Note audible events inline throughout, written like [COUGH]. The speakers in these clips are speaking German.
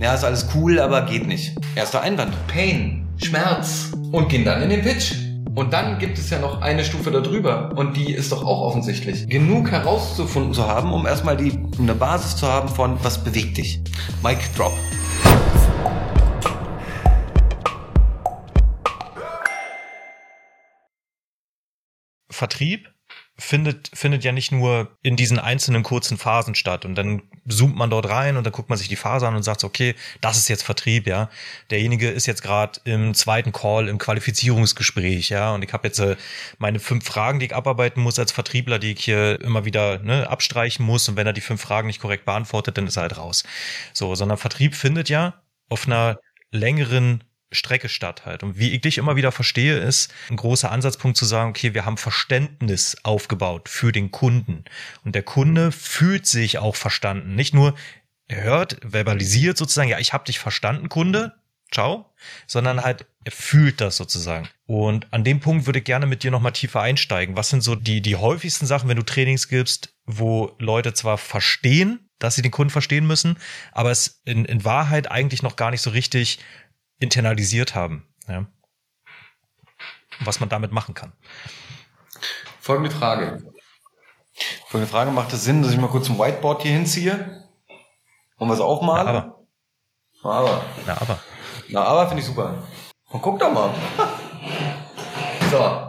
Ja, ist alles cool, aber geht nicht. Erster Einwand. Pain, Schmerz und gehen dann in den Pitch. Und dann gibt es ja noch eine Stufe darüber und die ist doch auch offensichtlich. Genug herauszufunden zu haben, um erstmal die, eine Basis zu haben von, was bewegt dich. Mic drop. Vertrieb findet, findet ja nicht nur in diesen einzelnen kurzen Phasen statt und dann zoomt man dort rein und dann guckt man sich die Phase an und sagt, okay, das ist jetzt Vertrieb, ja. Derjenige ist jetzt gerade im zweiten Call, im Qualifizierungsgespräch, ja, und ich habe jetzt äh, meine fünf Fragen, die ich abarbeiten muss als Vertriebler, die ich hier immer wieder ne, abstreichen muss und wenn er die fünf Fragen nicht korrekt beantwortet, dann ist er halt raus. So, sondern Vertrieb findet ja auf einer längeren Strecke statt halt. Und wie ich dich immer wieder verstehe, ist ein großer Ansatzpunkt zu sagen, okay, wir haben Verständnis aufgebaut für den Kunden. Und der Kunde fühlt sich auch verstanden. Nicht nur, er hört, verbalisiert sozusagen, ja, ich habe dich verstanden, Kunde, ciao, sondern halt, er fühlt das sozusagen. Und an dem Punkt würde ich gerne mit dir nochmal tiefer einsteigen. Was sind so die, die häufigsten Sachen, wenn du Trainings gibst, wo Leute zwar verstehen, dass sie den Kunden verstehen müssen, aber es in, in Wahrheit eigentlich noch gar nicht so richtig internalisiert haben. Ja. Was man damit machen kann. Folgende Frage. Folgende Frage, macht es Sinn, dass ich mal kurz ein Whiteboard hier hinziehe und was aufmale? Na, aber. Na, aber. Na, aber. Na, aber finde ich super. Und guck doch mal. So.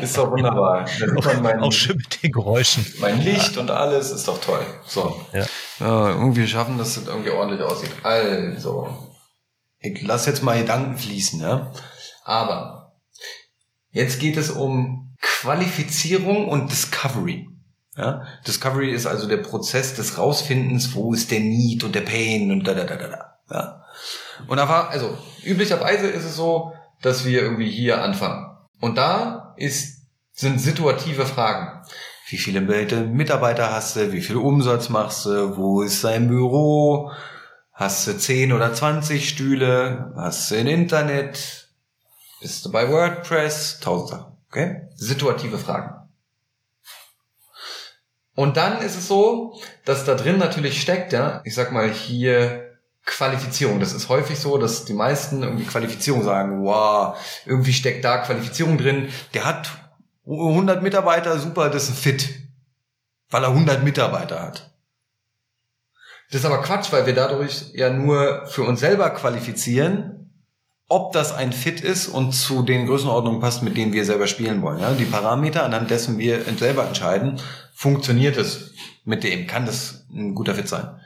Ist doch wunderbar. [LAUGHS] Man mein, Auch schön mit den Geräuschen. mein Licht und alles, ist doch toll. So. Ja. Ja, irgendwie schaffen, dass das irgendwie ordentlich aussieht. Also. Ich lass jetzt mal Gedanken fließen, ja. Aber jetzt geht es um Qualifizierung und Discovery. Ja, Discovery ist also der Prozess des Rausfindens, wo ist der Need und der Pain und da da da da da. Ja. Und da war, also üblicherweise ist es so, dass wir irgendwie hier anfangen. Und da ist, sind situative Fragen. Wie viele Mitarbeiter hast du? Wie viel Umsatz machst du? Wo ist dein Büro? Hast du 10 oder 20 Stühle? Hast du ein Internet? Bist du bei WordPress? Tausend Sachen. Okay? Situative Fragen. Und dann ist es so, dass da drin natürlich steckt, ja, ich sag mal hier Qualifizierung. Das ist häufig so, dass die meisten irgendwie Qualifizierung sagen, wow, irgendwie steckt da Qualifizierung drin. Der hat 100 Mitarbeiter, super, das ist ein Fit. Weil er 100 Mitarbeiter hat. Das ist aber Quatsch, weil wir dadurch ja nur für uns selber qualifizieren, ob das ein Fit ist und zu den Größenordnungen passt, mit denen wir selber spielen wollen. Ja? Die Parameter, anhand dessen wir selber entscheiden, funktioniert es mit dem, kann das ein guter Fit sein.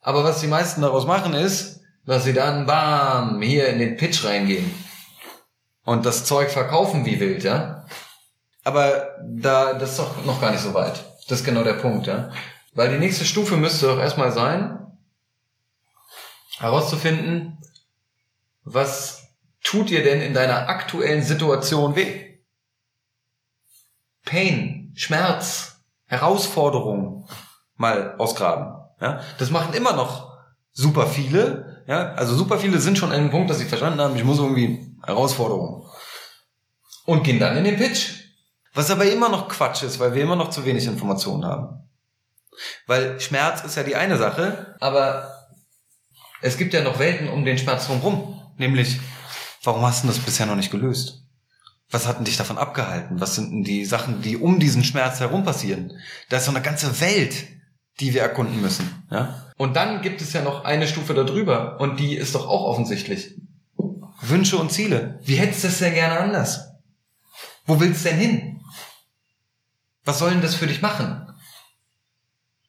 Aber was die meisten daraus machen ist, dass sie dann bam, hier in den Pitch reingehen und das Zeug verkaufen wie wild, ja. Aber da, das ist doch noch gar nicht so weit. Das ist genau der Punkt, ja. Weil die nächste Stufe müsste doch erstmal sein, herauszufinden, was tut dir denn in deiner aktuellen Situation weh? Pain, Schmerz, Herausforderung mal ausgraben. Ja, das machen immer noch super viele. Ja, also super viele sind schon an dem Punkt, dass sie verstanden haben, ich muss irgendwie Herausforderung. Und gehen dann in den Pitch. Was aber immer noch Quatsch ist, weil wir immer noch zu wenig Informationen haben. Weil Schmerz ist ja die eine Sache, Aber es gibt ja noch Welten um den Schmerz drumherum. nämlich, warum hast du das bisher noch nicht gelöst? Was hat denn dich davon abgehalten? Was sind denn die Sachen, die um diesen Schmerz herum passieren? Da ist so eine ganze Welt, die wir erkunden müssen. Ja? Und dann gibt es ja noch eine Stufe darüber und die ist doch auch offensichtlich. Wünsche und Ziele. Wie hättest du es denn gerne anders? Wo willst du denn hin? Was soll denn das für dich machen?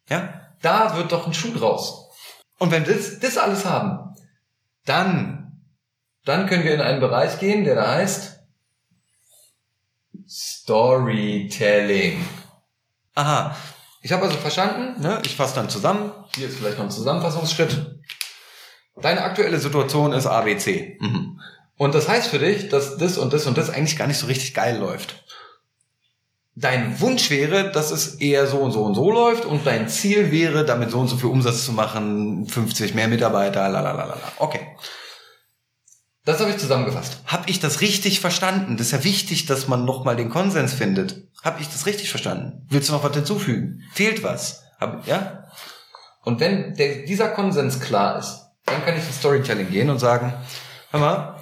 Ja? Da wird doch ein Schuh draus. Und wenn wir das, das alles haben, dann, dann können wir in einen Bereich gehen, der da heißt Storytelling. Aha. Ich habe also verstanden, Ne? Ich fasse dann zusammen. hier ist vielleicht noch ein Zusammenfassungsschritt. Deine aktuelle Situation ist ABC. Mhm. Und das heißt für dich, dass das und das und das Eigentlich gar nicht so richtig geil läuft. Dein Wunsch wäre, dass es eher so und so und so läuft und dein Ziel wäre, damit so und so viel Umsatz zu machen, 50 mehr Mitarbeiter, lalalala. Okay. Das habe ich zusammengefasst. Hab ich das richtig verstanden? Das ist ja wichtig, dass man nochmal den Konsens findet. Hab ich das richtig verstanden? Willst du noch was hinzufügen? Fehlt was? Hab, ja? Und wenn der, dieser Konsens klar ist, dann kann ich ins Storytelling gehen und sagen, hör mal,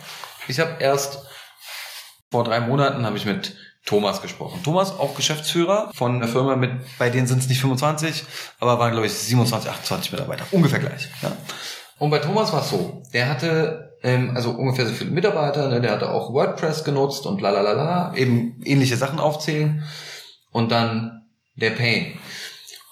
ich habe erst vor drei Monaten habe ich mit Thomas gesprochen. Thomas, auch Geschäftsführer von einer Firma mit, bei denen sind es nicht 25, aber waren, glaube ich, 27, 28 Mitarbeiter. Ungefähr gleich. Ja. Und bei Thomas war es so, der hatte ähm, also ungefähr so viele Mitarbeiter, ne, der hatte auch WordPress genutzt und la la la la, eben ähnliche Sachen aufzählen. Und dann der Pain.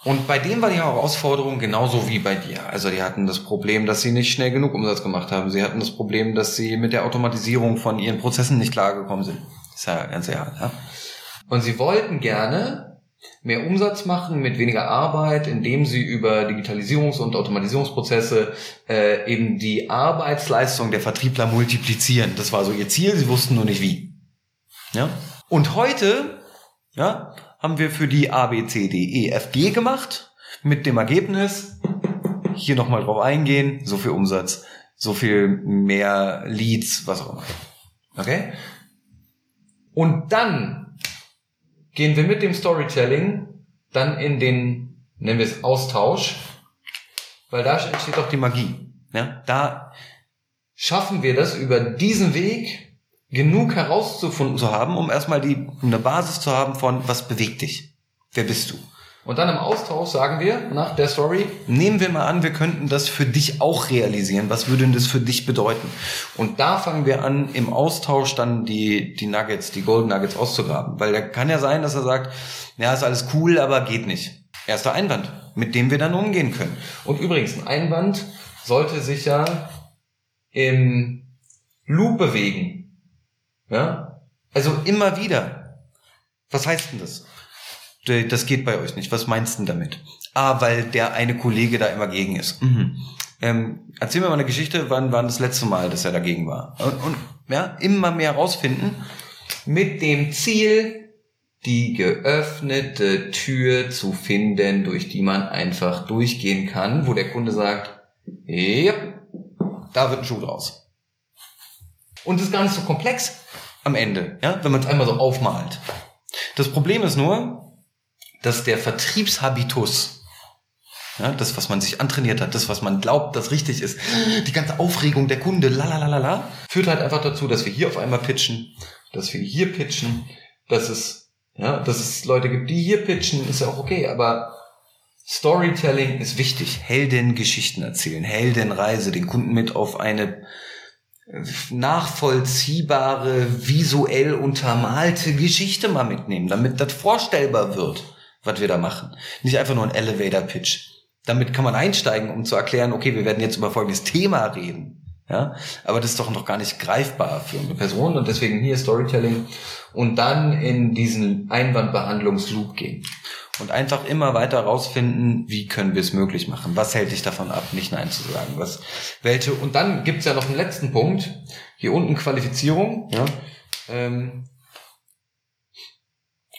Und bei dem war die Herausforderung genauso wie bei dir. Also die hatten das Problem, dass sie nicht schnell genug Umsatz gemacht haben. Sie hatten das Problem, dass sie mit der Automatisierung von ihren Prozessen nicht klargekommen sind. Ist ja ganz egal. Ja? Und sie wollten gerne mehr Umsatz machen mit weniger Arbeit, indem sie über Digitalisierungs- und Automatisierungsprozesse äh, eben die Arbeitsleistung der Vertriebler multiplizieren. Das war so ihr Ziel, sie wussten nur nicht wie. Ja? Und heute ja, haben wir für die A, B, C, D, E, F, G gemacht mit dem Ergebnis, hier nochmal drauf eingehen, so viel Umsatz, so viel mehr Leads, was auch immer. Okay? Und dann gehen wir mit dem Storytelling dann in den, nennen wir es Austausch, weil da entsteht doch die Magie. Ja? Da schaffen wir das über diesen Weg genug herauszufunden zu haben, um erstmal die, eine Basis zu haben von, was bewegt dich? Wer bist du? Und dann im Austausch sagen wir nach der Story, nehmen wir mal an, wir könnten das für dich auch realisieren. Was würde denn das für dich bedeuten? Und da fangen wir an, im Austausch dann die, die Nuggets, die Golden Nuggets auszugraben. Weil da kann ja sein, dass er sagt, ja, ist alles cool, aber geht nicht. Erster Einwand, mit dem wir dann umgehen können. Und übrigens, ein Einwand sollte sich ja im Loop bewegen. Ja? Also immer wieder. Was heißt denn das? Das geht bei euch nicht. Was meinst du denn damit? Ah, weil der eine Kollege da immer gegen ist. Mhm. Ähm, erzähl mir mal eine Geschichte, wann war das letzte Mal, dass er dagegen war? Und, und ja, immer mehr rausfinden mit dem Ziel, die geöffnete Tür zu finden, durch die man einfach durchgehen kann, wo der Kunde sagt, ja, da wird ein Schuh draus. Und das ist gar nicht so komplex am Ende, ja, wenn man es einmal so aufmalt. Das Problem ist nur, dass der Vertriebshabitus, ja, das, was man sich antrainiert hat, das, was man glaubt, das richtig ist, die ganze Aufregung der Kunde, la, führt halt einfach dazu, dass wir hier auf einmal pitchen, dass wir hier pitchen, dass es, ja, dass es Leute gibt, die hier pitchen, ist ja auch okay, aber Storytelling ist wichtig. Heldengeschichten erzählen, Heldenreise, den Kunden mit auf eine nachvollziehbare, visuell untermalte Geschichte mal mitnehmen, damit das vorstellbar wird was wir da machen. Nicht einfach nur ein Elevator-Pitch. Damit kann man einsteigen, um zu erklären, okay, wir werden jetzt über folgendes Thema reden. Ja, aber das ist doch noch gar nicht greifbar für eine Person und deswegen hier Storytelling und dann in diesen Einwandbehandlungsloop gehen und einfach immer weiter rausfinden, wie können wir es möglich machen? Was hält dich davon ab, nicht Nein zu sagen? Was, welche? Und dann gibt's ja noch einen letzten Punkt. Hier unten Qualifizierung. Ja. Ähm,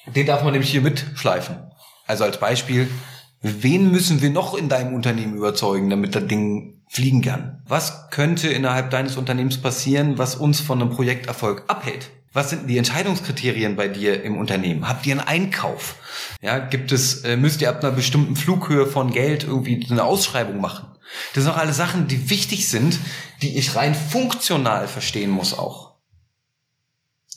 den darf man nämlich hier mitschleifen. Also als Beispiel, wen müssen wir noch in deinem Unternehmen überzeugen, damit das Ding fliegen kann? Was könnte innerhalb deines Unternehmens passieren, was uns von einem Projekterfolg abhält? Was sind die Entscheidungskriterien bei dir im Unternehmen? Habt ihr einen Einkauf? Ja, gibt es, äh, müsst ihr ab einer bestimmten Flughöhe von Geld irgendwie eine Ausschreibung machen? Das sind auch alle Sachen, die wichtig sind, die ich rein funktional verstehen muss auch.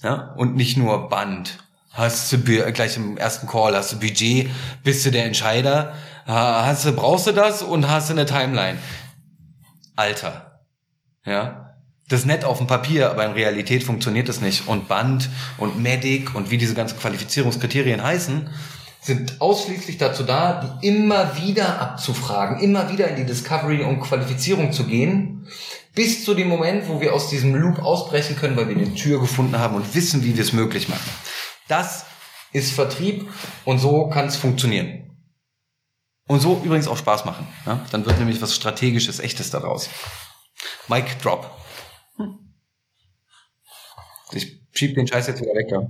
Ja, und nicht nur Band hast du gleich im ersten Call hast du Budget, bist du der Entscheider, hast du brauchst du das und hast du eine Timeline. Alter. Ja? Das ist nett auf dem Papier, aber in Realität funktioniert das nicht. Und Band und Medic und wie diese ganzen Qualifizierungskriterien heißen, sind ausschließlich dazu da, die immer wieder abzufragen, immer wieder in die Discovery und Qualifizierung zu gehen, bis zu dem Moment, wo wir aus diesem Loop ausbrechen können, weil wir eine Tür gefunden haben und wissen, wie wir es möglich machen. Das ist Vertrieb und so kann es funktionieren. Und so übrigens auch Spaß machen. Ja? Dann wird nämlich was Strategisches, Echtes daraus. Mic Drop. Ich schieb den Scheiß jetzt wieder weg. Ja.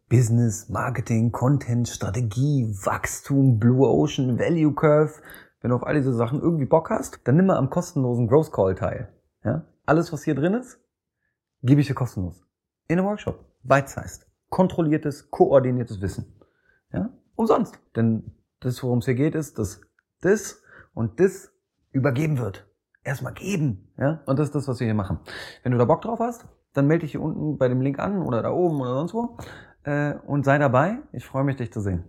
[LAUGHS] Business, Marketing, Content, Strategie, Wachstum, Blue Ocean, Value Curve. Wenn du auf all diese Sachen irgendwie Bock hast, dann nimm mal am kostenlosen Growth Call teil. Ja? Alles, was hier drin ist, gebe ich dir kostenlos. In einem Workshop. Bite-sized kontrolliertes, koordiniertes Wissen. Ja? Umsonst. Denn das, worum es hier geht, ist, dass das und das übergeben wird. erstmal geben. Ja? Und das ist das, was wir hier machen. Wenn du da Bock drauf hast, dann melde dich hier unten bei dem Link an oder da oben oder sonst wo. Äh, und sei dabei. Ich freue mich, dich zu sehen.